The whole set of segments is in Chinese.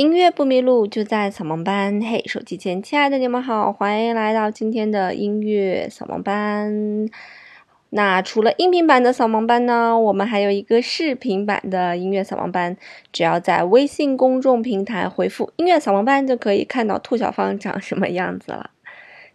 音乐不迷路，就在扫盲班。嘿，手机前亲爱的你们好，欢迎来到今天的音乐扫盲班。那除了音频版的扫盲班呢，我们还有一个视频版的音乐扫盲班。只要在微信公众平台回复“音乐扫盲班”，就可以看到兔小芳长什么样子了。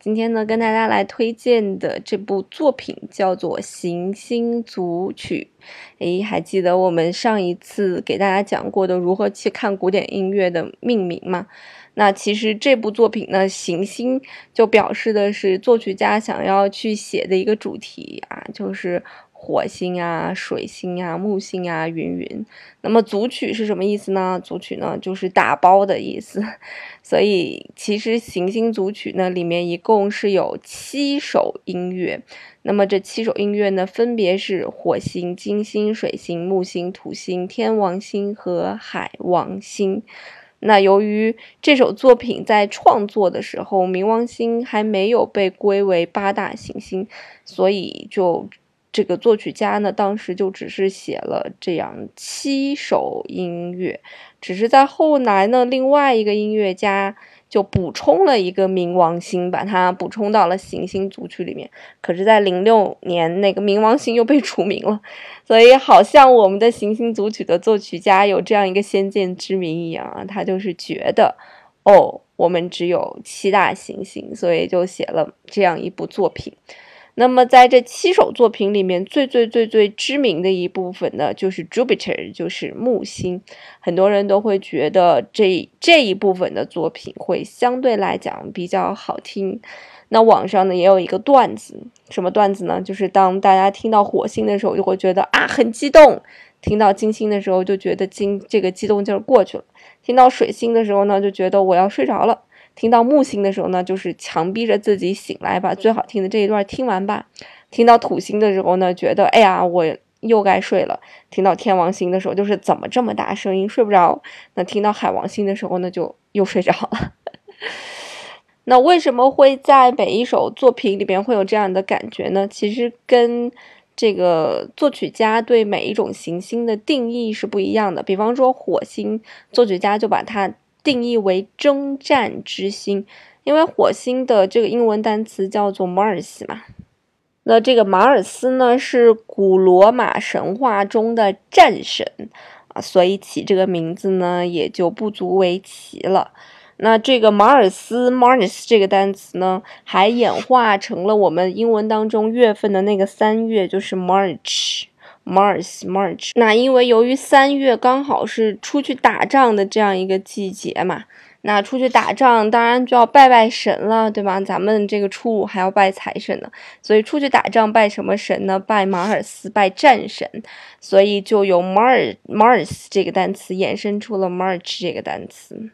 今天呢，跟大家来推荐的这部作品叫做《行星组曲》。诶，还记得我们上一次给大家讲过的如何去看古典音乐的命名吗？那其实这部作品呢，行星就表示的是作曲家想要去写的一个主题啊，就是。火星啊，水星啊，木星啊，云云。那么组曲是什么意思呢？组曲呢就是打包的意思。所以其实行星组曲呢里面一共是有七首音乐。那么这七首音乐呢分别是火星、金星、水星、木星、土星、天王星和海王星。那由于这首作品在创作的时候冥王星还没有被归为八大行星，所以就。这个作曲家呢，当时就只是写了这样七首音乐，只是在后来呢，另外一个音乐家就补充了一个冥王星，把它补充到了行星组曲里面。可是，在零六年，那个冥王星又被除名了，所以好像我们的行星组曲的作曲家有这样一个先见之明一样啊，他就是觉得，哦，我们只有七大行星，所以就写了这样一部作品。那么在这七首作品里面，最最最最知名的一部分呢，就是 Jupiter，就是木星。很多人都会觉得这这一部分的作品会相对来讲比较好听。那网上呢也有一个段子，什么段子呢？就是当大家听到火星的时候，就会觉得啊很激动；听到金星的时候，就觉得金这个激动劲儿过去了；听到水星的时候呢，就觉得我要睡着了。听到木星的时候呢，就是强逼着自己醒来，把最好听的这一段听完吧。听到土星的时候呢，觉得哎呀，我又该睡了。听到天王星的时候，就是怎么这么大声音，睡不着。那听到海王星的时候呢，就又睡着了。那为什么会在每一首作品里边会有这样的感觉呢？其实跟这个作曲家对每一种行星的定义是不一样的。比方说火星，作曲家就把它。定义为征战之星，因为火星的这个英文单词叫做 Mars 嘛。那这个马尔斯呢是古罗马神话中的战神啊，所以起这个名字呢也就不足为奇了。那这个马尔斯 Mars 这个单词呢，还演化成了我们英文当中月份的那个三月，就是 March。Mars March，那因为由于三月刚好是出去打仗的这样一个季节嘛，那出去打仗当然就要拜拜神了，对吧？咱们这个初五还要拜财神呢，所以出去打仗拜什么神呢？拜马尔斯，拜战神，所以就有 Mars Mars 这个单词衍生出了 March 这个单词。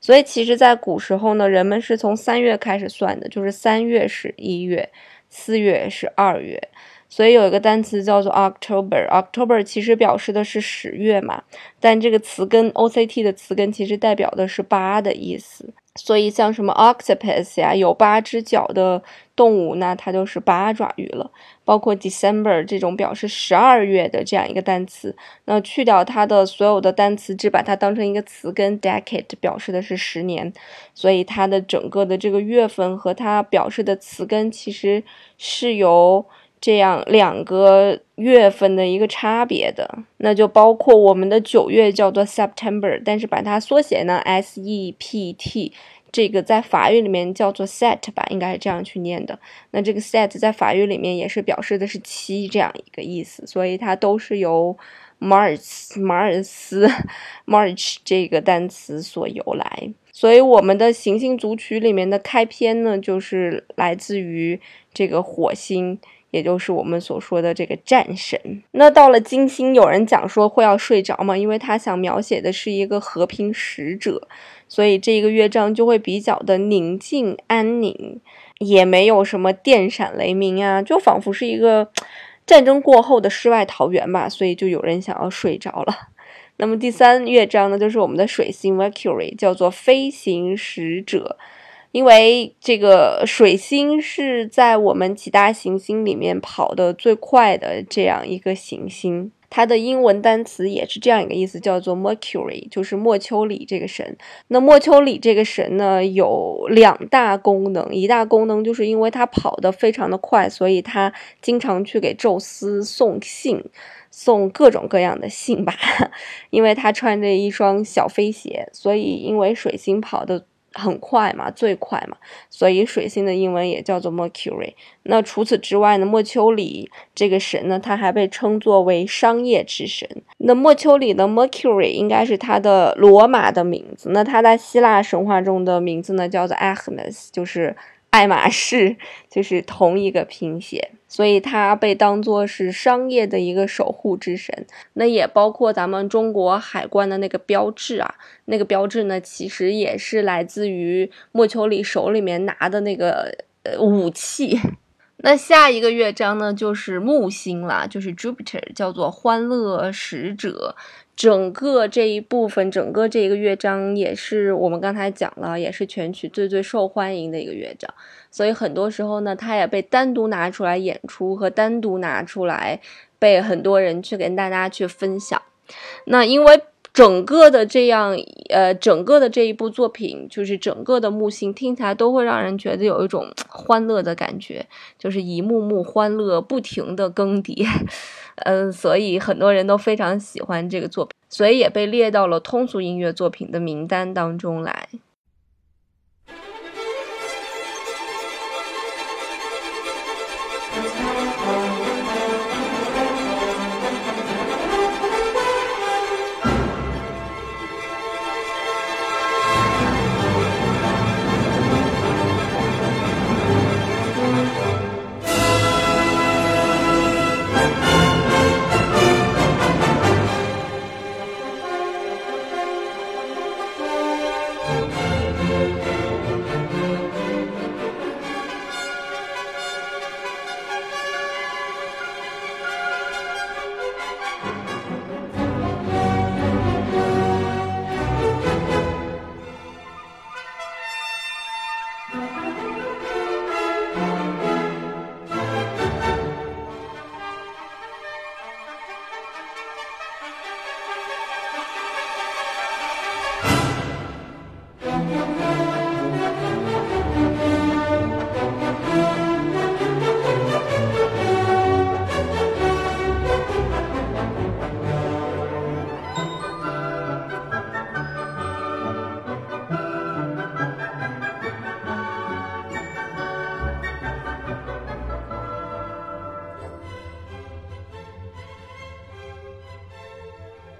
所以其实，在古时候呢，人们是从三月开始算的，就是三月是一月，四月是二月。所以有一个单词叫做 October，October 其实表示的是十月嘛，但这个词根 O C T 的词根其实代表的是八的意思。所以像什么 Octopus 呀，有八只脚的动物，那它就是八爪鱼了。包括 December 这种表示十二月的这样一个单词，那去掉它的所有的单词，只把它当成一个词根 Decade 表示的是十年。所以它的整个的这个月份和它表示的词根其实是由。这样两个月份的一个差别的，那就包括我们的九月叫做 September，但是把它缩写呢 S E P T，这个在法语里面叫做 Set 吧，应该是这样去念的。那这个 Set 在法语里面也是表示的是七这样一个意思，所以它都是由 Mars 马尔斯 March 这个单词所由来。所以我们的行星组曲里面的开篇呢，就是来自于这个火星。也就是我们所说的这个战神。那到了金星，有人讲说会要睡着嘛，因为他想描写的是一个和平使者，所以这个乐章就会比较的宁静安宁，也没有什么电闪雷鸣啊，就仿佛是一个战争过后的世外桃源吧。所以就有人想要睡着了。那么第三乐章呢，就是我们的水星 Mercury，叫做飞行使者。因为这个水星是在我们几大行星里面跑得最快的这样一个行星，它的英文单词也是这样一个意思，叫做 Mercury，就是莫丘里这个神。那莫丘里这个神呢，有两大功能，一大功能就是因为他跑得非常的快，所以他经常去给宙斯送信，送各种各样的信吧。因为他穿着一双小飞鞋，所以因为水星跑的。很快嘛，最快嘛，所以水星的英文也叫做 Mercury。那除此之外呢，莫丘里这个神呢，他还被称作为商业之神。那莫丘里的 Mercury 应该是他的罗马的名字。那他在希腊神话中的名字呢，叫做 Hermes，就是。爱马仕就是同一个拼写，所以它被当作是商业的一个守护之神。那也包括咱们中国海关的那个标志啊，那个标志呢，其实也是来自于莫丘里手里面拿的那个呃武器。那下一个乐章呢，就是木星了，就是 Jupiter，叫做欢乐使者。整个这一部分，整个这一个乐章也是我们刚才讲了，也是全曲最最受欢迎的一个乐章。所以很多时候呢，它也被单独拿出来演出和单独拿出来被很多人去跟大家去分享。那因为。整个的这样，呃，整个的这一部作品，就是整个的木星听起来都会让人觉得有一种欢乐的感觉，就是一幕幕欢乐不停的更迭，嗯，所以很多人都非常喜欢这个作品，所以也被列到了通俗音乐作品的名单当中来。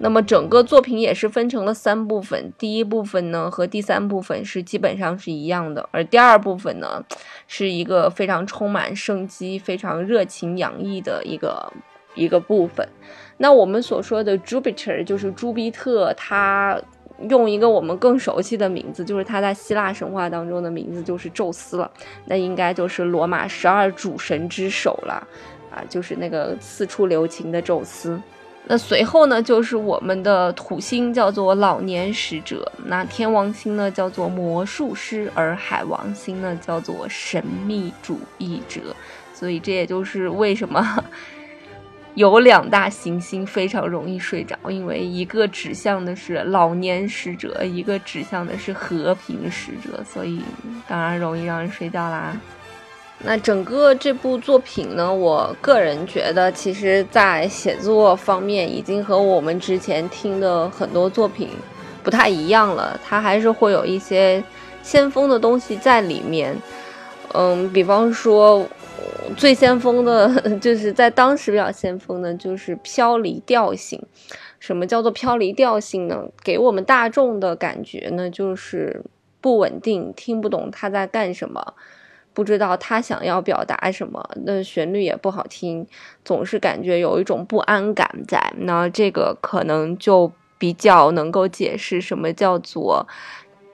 那么整个作品也是分成了三部分，第一部分呢和第三部分是基本上是一样的，而第二部分呢是一个非常充满生机、非常热情洋溢的一个一个部分。那我们所说的 Jupiter 就是朱庇特，他用一个我们更熟悉的名字，就是他在希腊神话当中的名字就是宙斯了，那应该就是罗马十二主神之首了，啊，就是那个四处留情的宙斯。那随后呢，就是我们的土星叫做老年使者，那天王星呢叫做魔术师，而海王星呢叫做神秘主义者。所以这也就是为什么 有两大行星非常容易睡着，因为一个指向的是老年使者，一个指向的是和平使者，所以当然容易让人睡觉啦。那整个这部作品呢，我个人觉得，其实，在写作方面已经和我们之前听的很多作品不太一样了。它还是会有一些先锋的东西在里面。嗯，比方说，最先锋的，就是在当时比较先锋的，就是飘离调性。什么叫做飘离调性呢？给我们大众的感觉呢，就是不稳定，听不懂他在干什么。不知道他想要表达什么，那旋律也不好听，总是感觉有一种不安感在。那这个可能就比较能够解释什么叫做，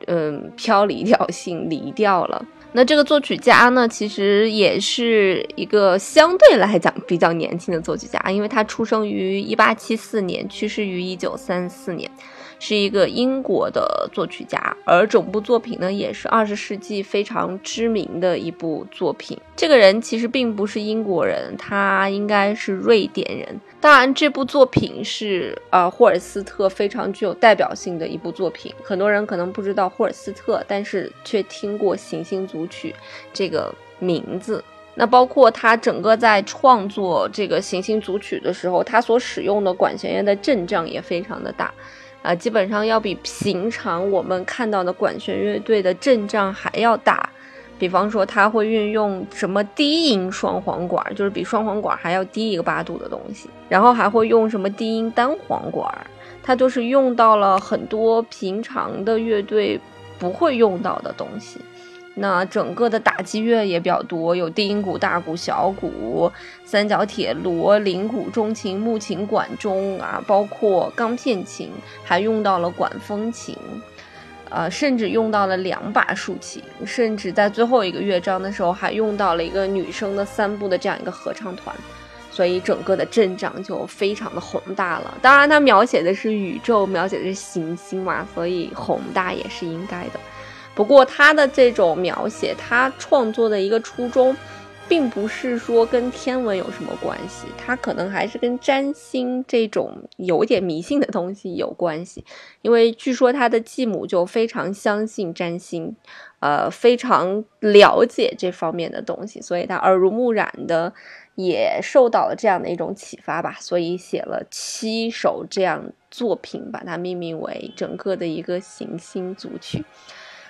嗯，飘离调性离调了。那这个作曲家呢，其实也是一个相对来讲比较年轻的作曲家，因为他出生于一八七四年，去世于一九三四年。是一个英国的作曲家，而整部作品呢也是二十世纪非常知名的一部作品。这个人其实并不是英国人，他应该是瑞典人。当然，这部作品是呃霍尔斯特非常具有代表性的一部作品。很多人可能不知道霍尔斯特，但是却听过《行星组组曲》这个名字。那包括他整个在创作这个行星组曲的时候，他所使用的管弦乐的阵仗也非常的大，啊，基本上要比平常我们看到的管弦乐队的阵仗还要大。比方说，他会运用什么低音双簧管，就是比双簧管还要低一个八度的东西，然后还会用什么低音单簧管，他就是用到了很多平常的乐队不会用到的东西。那整个的打击乐也比较多，有低音鼓、大鼓、小鼓、三角铁锣、铃鼓、中琴、木琴、管钟啊，包括钢片琴，还用到了管风琴，呃，甚至用到了两把竖琴，甚至在最后一个乐章的时候还用到了一个女生的三部的这样一个合唱团，所以整个的阵仗就非常的宏大了。当然，它描写的是宇宙，描写的是行星嘛，所以宏大也是应该的。不过他的这种描写，他创作的一个初衷，并不是说跟天文有什么关系，他可能还是跟占星这种有点迷信的东西有关系。因为据说他的继母就非常相信占星，呃，非常了解这方面的东西，所以他耳濡目染的也受到了这样的一种启发吧，所以写了七首这样作品，把它命名为整个的一个行星组曲。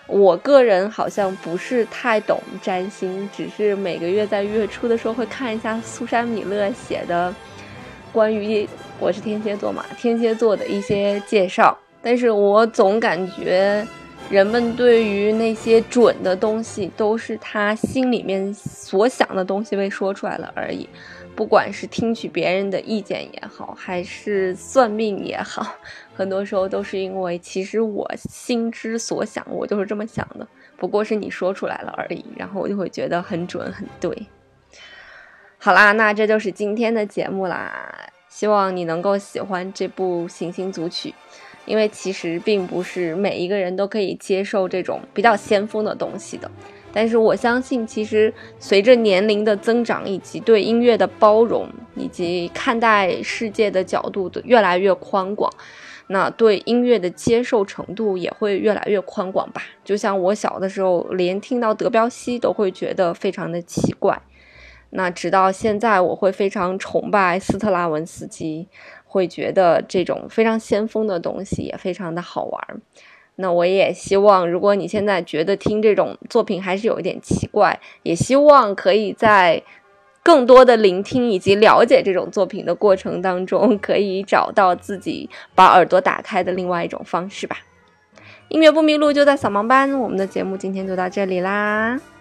我个人好像不是太懂占星，只是每个月在月初的时候会看一下苏珊米勒写的关于我是天蝎座嘛，天蝎座的一些介绍。但是我总感觉人们对于那些准的东西，都是他心里面所想的东西被说出来了而已。不管是听取别人的意见也好，还是算命也好，很多时候都是因为其实我心之所想，我就是这么想的，不过是你说出来了而已，然后我就会觉得很准很对。好啦，那这就是今天的节目啦，希望你能够喜欢这部《行星组曲》，因为其实并不是每一个人都可以接受这种比较先锋的东西的。但是我相信，其实随着年龄的增长，以及对音乐的包容，以及看待世界的角度的越来越宽广，那对音乐的接受程度也会越来越宽广吧。就像我小的时候，连听到德彪西都会觉得非常的奇怪，那直到现在，我会非常崇拜斯特拉文斯基，会觉得这种非常先锋的东西也非常的好玩。那我也希望，如果你现在觉得听这种作品还是有一点奇怪，也希望可以在更多的聆听以及了解这种作品的过程当中，可以找到自己把耳朵打开的另外一种方式吧。音乐不迷路就在扫盲班，我们的节目今天就到这里啦。